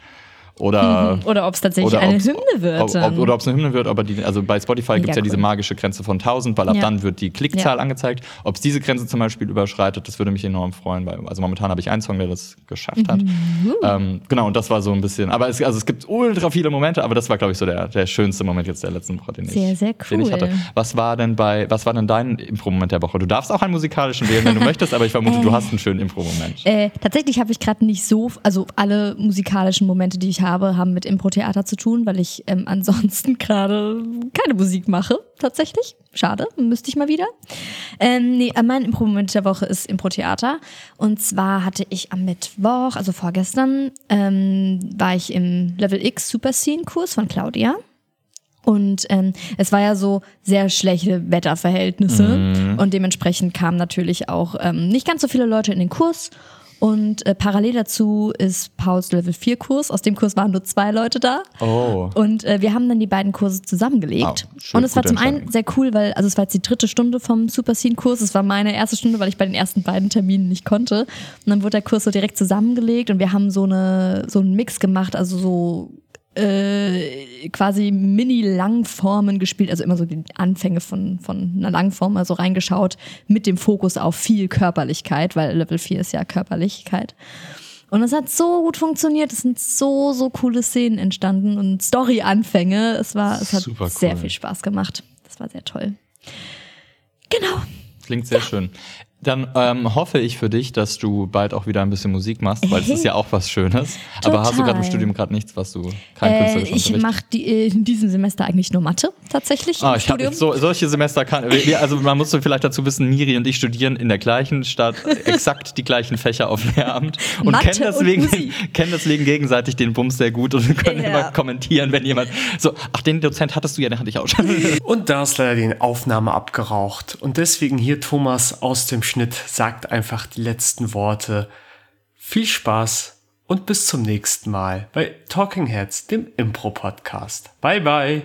B: oder
A: Oder ob es tatsächlich eine Hymne wird.
B: Ob, oder ob es eine Hymne wird, aber die, also bei Spotify gibt es ja diese
A: cool.
B: magische Grenze von 1000, weil ab
A: Ja.
B: dann wird die Klickzahl
A: Ja.
B: angezeigt. Ob es diese Grenze zum Beispiel überschreitet, das würde mich enorm freuen, weil also momentan habe ich einen Song, der das geschafft hat.
A: Mhm.
B: Ähm, genau, und das war so ein bisschen, aber es, also es gibt ultra viele Momente, aber das war, glaube ich, so der, der schönste Moment jetzt der letzten Woche, den ich,
A: Sehr, sehr
B: den ich
A: cool.
B: hatte. Was war denn bei, was war denn dein Impro-Moment der Woche? Du darfst auch einen musikalischen wählen, wenn du möchtest, aber ich vermute, du hast einen schönen Impro-Moment.
A: Äh, tatsächlich habe ich gerade nicht so, also alle musikalischen Momente, die ich habe, haben mit Impro-Theater zu tun, weil ich ähm, ansonsten gerade keine Musik mache. Tatsächlich. Schade, müsste ich mal wieder. Ähm, nee, äh, mein Impro-Moment der Woche ist Impro-Theater. Und zwar hatte ich am Mittwoch, also vorgestern, ähm, war ich im Level X Super Scene-Kurs von Claudia. Und ähm, es war ja so sehr schlechte Wetterverhältnisse und dementsprechend kamen natürlich auch ähm, nicht ganz so viele Leute in den Kurs. Und äh, parallel dazu ist Pauls Level 4 Kurs. Aus dem Kurs waren nur zwei Leute da.
B: Oh.
A: Und äh, wir haben dann die beiden Kurse zusammengelegt.
B: Oh, schön,
A: und es war zum einen sehr cool, weil, also es war jetzt die dritte Stunde vom Super Scene-Kurs. Es war meine erste Stunde, weil ich bei den ersten beiden Terminen nicht konnte. Und dann wurde der Kurs so direkt zusammengelegt und wir haben so eine so einen Mix gemacht, also so äh, quasi Mini-Langformen gespielt, also immer so die Anfänge von, von einer Langform, also reingeschaut, mit dem Fokus auf viel Körperlichkeit, weil Level 4 ist ja Körperlichkeit. Und es hat so gut funktioniert, es sind so, so coole Szenen entstanden und Story-Anfänge. Es war, es hat
B: Super
A: sehr
B: cool.
A: viel Spaß gemacht. Das war sehr toll. Genau.
B: Klingt sehr schön. Dann ähm, hoffe ich für dich, dass du bald auch wieder ein bisschen Musik machst, weil es ist ja auch was Schönes. Aber hast du gerade im Studium gerade nichts, was du kein
A: Äh,
B: künstlerischen
A: ich mache die, in diesem Semester eigentlich nur Mathe, tatsächlich.
B: Ah,
A: im
B: ich habe
A: Studium.
B: so, solche Semester kann. Also man muss vielleicht dazu wissen, Miri und ich studieren in der gleichen Stadt exakt die gleichen Fächer auf Lehramt und
A: Mathe
B: kennen
A: und
B: deswegen,
A: Musik.
B: kennen deswegen gegenseitig den Bums sehr gut und können
A: Ja.
B: immer kommentieren, wenn jemand so, ach, den Dozent hattest du ja, den hatte ich auch schon.
C: Und da ist leider die Aufnahme abgeraucht. Und deswegen hier Thomas aus dem Schnitt sagt einfach die letzten Worte. Viel Spaß und bis zum nächsten Mal bei Talking Heads, dem Impro-Podcast. Bye bye.